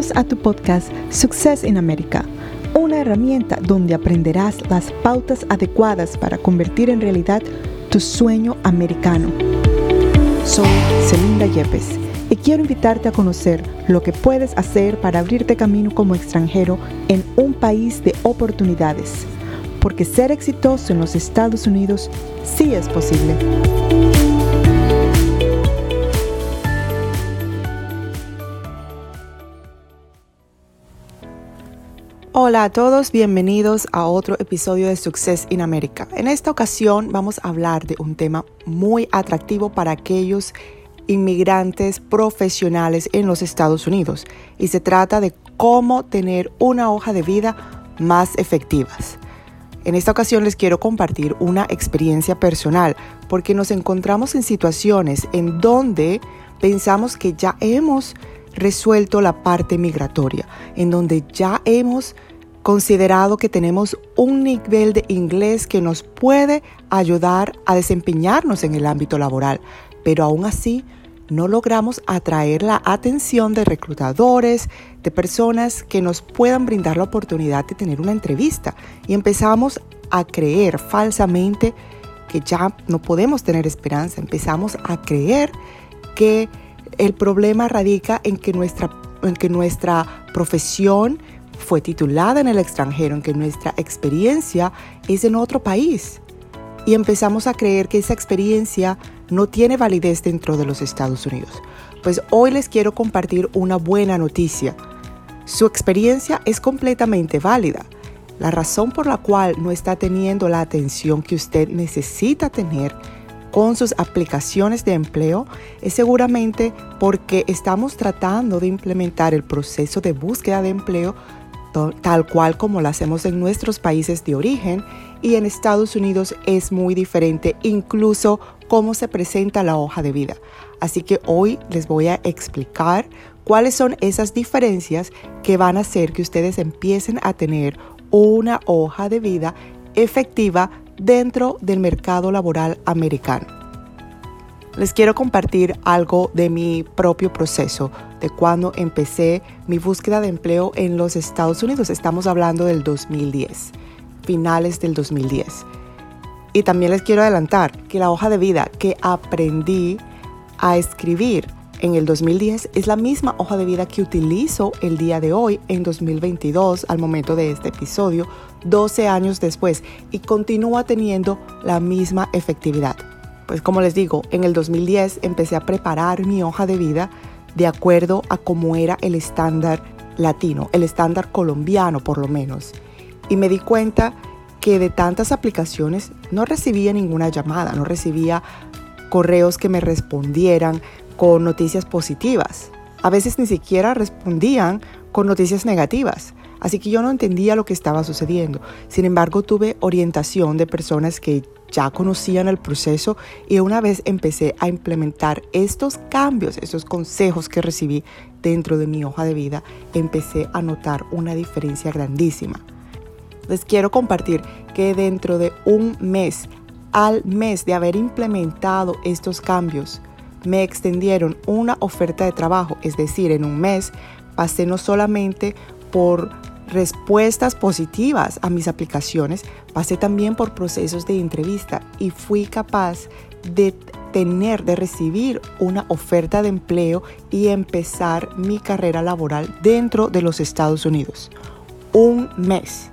A tu podcast Success in America, una herramienta donde aprenderás las pautas adecuadas para convertir en realidad tu sueño americano. Soy Celinda Yepes y quiero invitarte a conocer lo que puedes hacer para abrirte camino como extranjero en un país de oportunidades, porque ser exitoso en los Estados Unidos sí es posible. Hola a todos, bienvenidos a otro episodio de Success in America. En esta ocasión vamos a hablar de un tema muy atractivo para aquellos inmigrantes profesionales en los Estados Unidos y se trata de cómo tener una hoja de vida más efectivas. En esta ocasión les quiero compartir una experiencia personal porque nos encontramos en situaciones en donde pensamos que ya hemos resuelto la parte migratoria, en donde ya hemos considerado que tenemos un nivel de inglés que nos puede ayudar a desempeñarnos en el ámbito laboral, pero aún así no logramos atraer la atención de reclutadores, de personas que nos puedan brindar la oportunidad de tener una entrevista. Y empezamos a creer falsamente que ya no podemos tener esperanza, empezamos a creer que el problema radica en que nuestra, en que nuestra profesión fue titulada en el extranjero, en que nuestra experiencia es en otro país. Y empezamos a creer que esa experiencia no tiene validez dentro de los Estados Unidos. Pues hoy les quiero compartir una buena noticia. Su experiencia es completamente válida. La razón por la cual no está teniendo la atención que usted necesita tener con sus aplicaciones de empleo es seguramente porque estamos tratando de implementar el proceso de búsqueda de empleo tal cual como lo hacemos en nuestros países de origen y en Estados Unidos es muy diferente incluso cómo se presenta la hoja de vida. Así que hoy les voy a explicar cuáles son esas diferencias que van a hacer que ustedes empiecen a tener una hoja de vida efectiva dentro del mercado laboral americano les quiero compartir algo de mi propio proceso, de cuando empecé mi búsqueda de empleo en los Estados Unidos. Estamos hablando del 2010, finales del 2010. Y también les quiero adelantar que la hoja de vida que aprendí a escribir en el 2010 es la misma hoja de vida que utilizo el día de hoy, en 2022, al momento de este episodio, 12 años después, y continúa teniendo la misma efectividad. Pues como les digo, en el 2010 empecé a preparar mi hoja de vida de acuerdo a cómo era el estándar latino, el estándar colombiano por lo menos. Y me di cuenta que de tantas aplicaciones no recibía ninguna llamada, no recibía correos que me respondieran con noticias positivas. A veces ni siquiera respondían con noticias negativas. Así que yo no entendía lo que estaba sucediendo. Sin embargo, tuve orientación de personas que ya conocían el proceso y una vez empecé a implementar estos cambios, estos consejos que recibí dentro de mi hoja de vida, empecé a notar una diferencia grandísima. Les quiero compartir que dentro de un mes, al mes de haber implementado estos cambios, me extendieron una oferta de trabajo, es decir, en un mes pasé no solamente por respuestas positivas a mis aplicaciones, pasé también por procesos de entrevista y fui capaz de tener, de recibir una oferta de empleo y empezar mi carrera laboral dentro de los Estados Unidos. Un mes.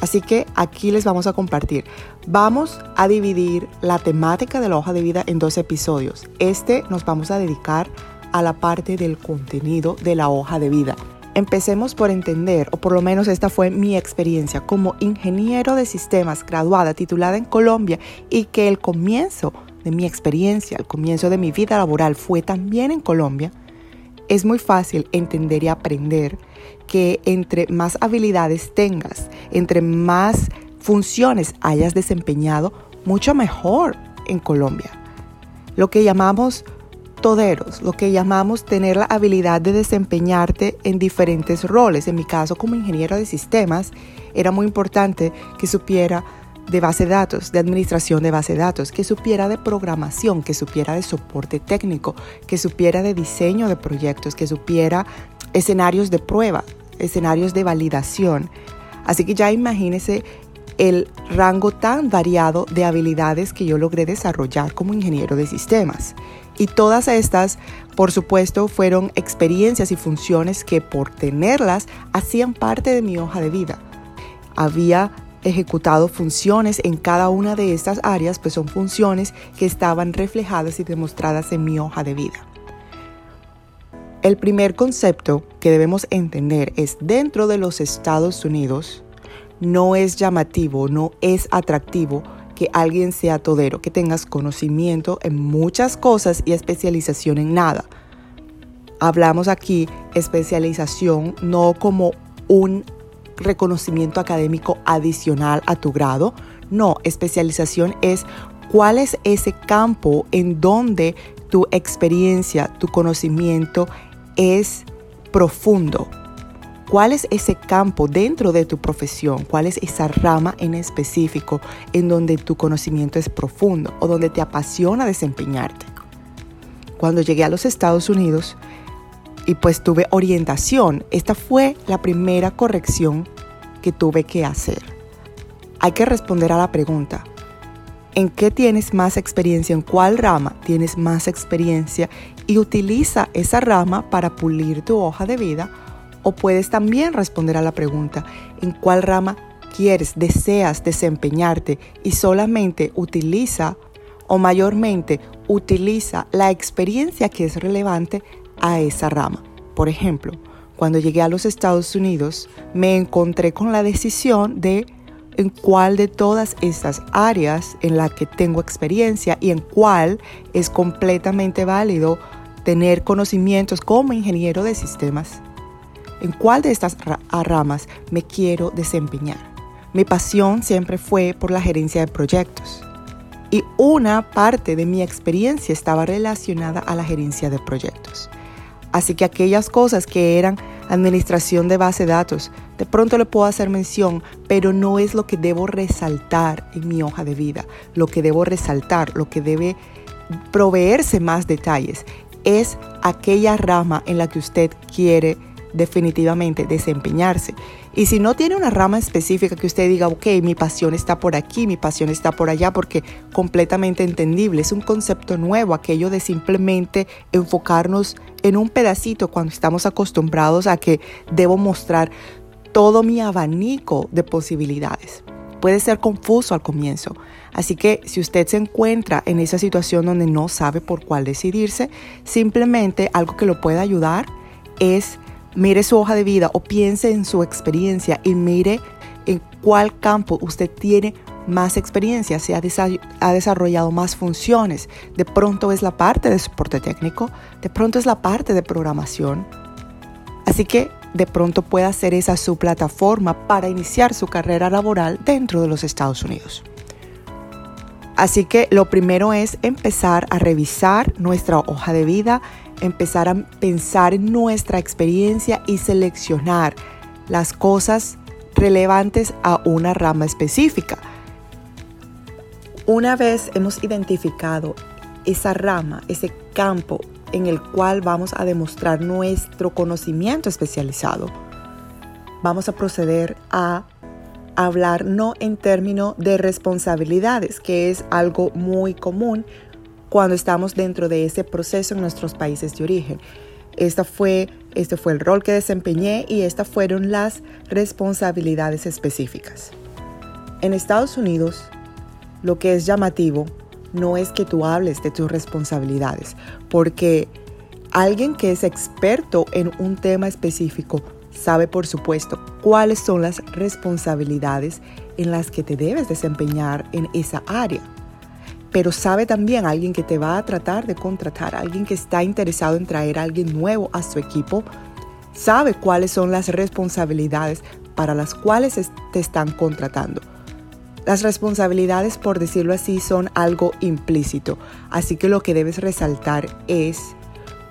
Así que aquí les vamos a compartir. Vamos a dividir la temática de la hoja de vida en dos episodios. Este nos vamos a dedicar a la parte del contenido de la hoja de vida. Empecemos por entender, o por lo menos esta fue mi experiencia como ingeniero de sistemas graduada, titulada en Colombia, y que el comienzo de mi experiencia, el comienzo de mi vida laboral fue también en Colombia, es muy fácil entender y aprender que entre más habilidades tengas, entre más funciones hayas desempeñado, mucho mejor en Colombia. Lo que llamamos lo que llamamos tener la habilidad de desempeñarte en diferentes roles. En mi caso, como ingeniero de sistemas, era muy importante que supiera de base de datos, de administración de base de datos, que supiera de programación, que supiera de soporte técnico, que supiera de diseño de proyectos, que supiera escenarios de prueba, escenarios de validación. Así que ya imagínese el rango tan variado de habilidades que yo logré desarrollar como ingeniero de sistemas. Y todas estas, por supuesto, fueron experiencias y funciones que por tenerlas hacían parte de mi hoja de vida. Había ejecutado funciones en cada una de estas áreas, pues son funciones que estaban reflejadas y demostradas en mi hoja de vida. El primer concepto que debemos entender es dentro de los Estados Unidos, no es llamativo, no es atractivo que alguien sea todero, que tengas conocimiento en muchas cosas y especialización en nada. Hablamos aquí especialización no como un reconocimiento académico adicional a tu grado, no, especialización es cuál es ese campo en donde tu experiencia, tu conocimiento es profundo, ¿Cuál es ese campo dentro de tu profesión? ¿Cuál es esa rama en específico en donde tu conocimiento es profundo o donde te apasiona desempeñarte? Cuando llegué a los Estados Unidos y pues tuve orientación, esta fue la primera corrección que tuve que hacer. Hay que responder a la pregunta, ¿en qué tienes más experiencia? ¿En cuál rama tienes más experiencia? Y utiliza esa rama para pulir tu hoja de vida o puedes también responder a la pregunta, ¿en cuál rama quieres, deseas desempeñarte? Y solamente utiliza o mayormente utiliza la experiencia que es relevante a esa rama. Por ejemplo, cuando llegué a los Estados Unidos, me encontré con la decisión de en cuál de todas estas áreas en la que tengo experiencia y en cuál es completamente válido tener conocimientos como ingeniero de sistemas en cuál de estas ramas me quiero desempeñar. Mi pasión siempre fue por la gerencia de proyectos y una parte de mi experiencia estaba relacionada a la gerencia de proyectos. Así que aquellas cosas que eran administración de base de datos, de pronto le puedo hacer mención, pero no es lo que debo resaltar en mi hoja de vida. Lo que debo resaltar, lo que debe proveerse más detalles, es aquella rama en la que usted quiere definitivamente desempeñarse. Y si no tiene una rama específica que usted diga, ok, mi pasión está por aquí, mi pasión está por allá, porque completamente entendible, es un concepto nuevo, aquello de simplemente enfocarnos en un pedacito cuando estamos acostumbrados a que debo mostrar todo mi abanico de posibilidades. Puede ser confuso al comienzo, así que si usted se encuentra en esa situación donde no sabe por cuál decidirse, simplemente algo que lo pueda ayudar es mire su hoja de vida o piense en su experiencia y mire en cuál campo usted tiene más experiencia, se ha, desarrollado más funciones. De pronto es la parte de soporte técnico, de pronto es la parte de programación. Así que de pronto puede ser esa su plataforma para iniciar su carrera laboral dentro de los Estados Unidos. Así que lo primero es empezar a revisar nuestra hoja de vida, empezar a pensar en nuestra experiencia y seleccionar las cosas relevantes a una rama específica. Una vez hemos identificado esa rama, ese campo en el cual vamos a demostrar nuestro conocimiento especializado, vamos a proceder a hablar no en términos de responsabilidades, que es algo muy común cuando estamos dentro de ese proceso en nuestros países de origen. Esta fue, este fue el rol que desempeñé y estas fueron las responsabilidades específicas. En Estados Unidos, lo que es llamativo no es que tú hables de tus responsabilidades, porque alguien que es experto en un tema específico sabe, por supuesto, cuáles son las responsabilidades en las que te debes desempeñar en esa área pero sabe también alguien que te va a tratar de contratar, alguien que está interesado en traer a alguien nuevo a su equipo, sabe cuáles son las responsabilidades para las cuales te están contratando. Las responsabilidades, por decirlo así, son algo implícito, así que lo que debes resaltar es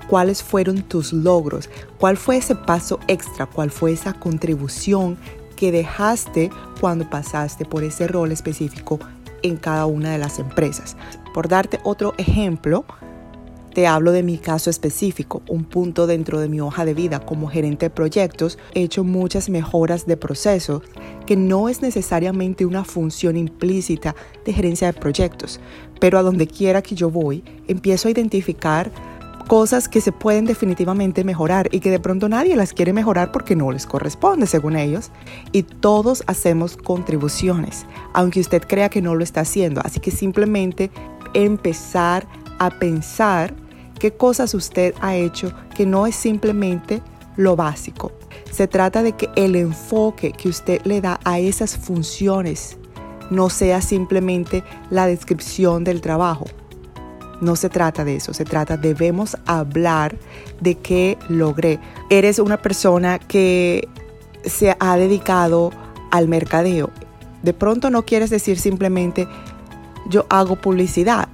cuáles fueron tus logros, cuál fue ese paso extra, cuál fue esa contribución que dejaste cuando pasaste por ese rol específico en cada una de las empresas. Por darte otro ejemplo, Te hablo de mi caso específico, un punto dentro de mi hoja de vida como gerente de proyectos. He hecho muchas mejoras de procesos que no es necesariamente una función implícita de gerencia de proyectos, pero a donde quiera que yo voy, empiezo a identificar cosas que se pueden definitivamente mejorar y que de pronto nadie las quiere mejorar porque no les corresponde según ellos. Y todos hacemos contribuciones, aunque usted crea que no lo está haciendo. Así que simplemente empezar a pensar qué cosas usted ha hecho que no es simplemente lo básico. Se trata de que el enfoque que usted le da a esas funciones no sea simplemente la descripción del trabajo. No se trata de eso, se trata, debemos hablar de qué logré. Eres una persona que se ha dedicado al mercadeo. De pronto no quieres decir simplemente yo hago publicidad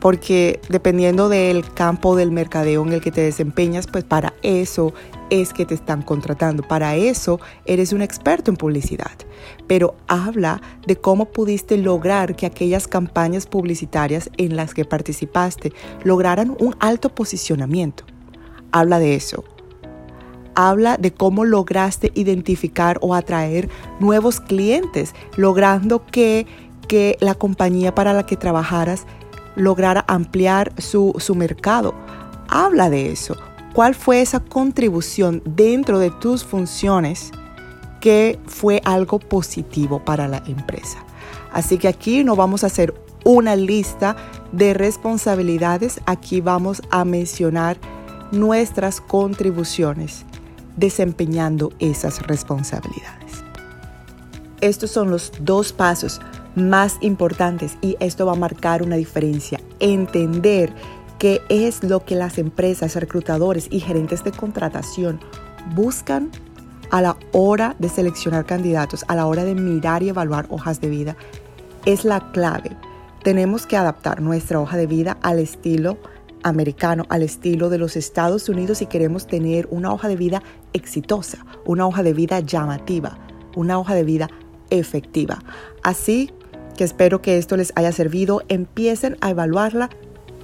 porque dependiendo del campo del mercadeo en el que te desempeñas, pues para eso es que te están contratando, para eso eres un experto en publicidad. Pero habla de cómo pudiste lograr que aquellas campañas publicitarias en las que participaste lograran un alto posicionamiento. Habla de eso. Habla de cómo lograste identificar o atraer nuevos clientes, logrando que, que la compañía para la que trabajaras lograr ampliar su, su mercado. Habla de eso. ¿Cuál fue esa contribución dentro de tus funciones que fue algo positivo para la empresa? Así que aquí no vamos a hacer una lista de responsabilidades, aquí vamos a mencionar nuestras contribuciones desempeñando esas responsabilidades. Estos son los dos pasos más importantes y esto va a marcar una diferencia. Entender qué es lo que las empresas, reclutadores y gerentes de contratación buscan a la hora de seleccionar candidatos, a la hora de mirar y evaluar hojas de vida, es la clave. Tenemos que adaptar nuestra hoja de vida al estilo americano, al estilo de los Estados Unidos si queremos tener una hoja de vida exitosa, una hoja de vida llamativa, una hoja de vida efectiva. Así que espero que esto les haya servido. Empiecen a evaluarla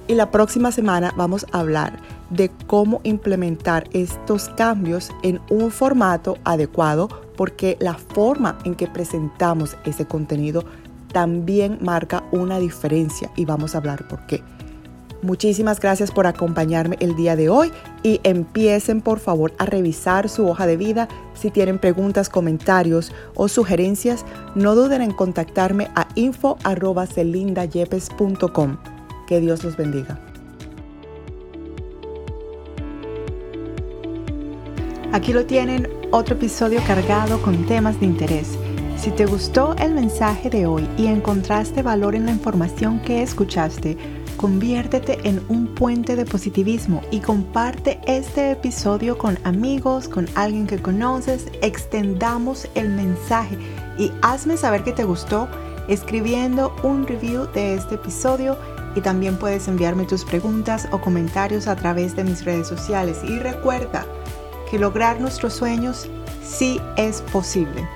y la próxima semana vamos a hablar de cómo implementar estos cambios en un formato adecuado porque la forma en que presentamos ese contenido también marca una diferencia y vamos a hablar por qué. Muchísimas gracias por acompañarme el día de hoy y empiecen por favor a revisar su hoja de vida. Si tienen preguntas, comentarios o sugerencias, no duden en contactarme a info.celindayepes.com. Que Dios los bendiga. Aquí lo tienen, otro episodio cargado con temas de interés. Si te gustó el mensaje de hoy y encontraste valor en la información que escuchaste, Conviértete en un puente de positivismo y comparte este episodio con amigos, con alguien que conoces. Extendamos el mensaje y hazme saber que te gustó escribiendo un review de este episodio y también puedes enviarme tus preguntas o comentarios a través de mis redes sociales. Y recuerda que lograr nuestros sueños sí es posible.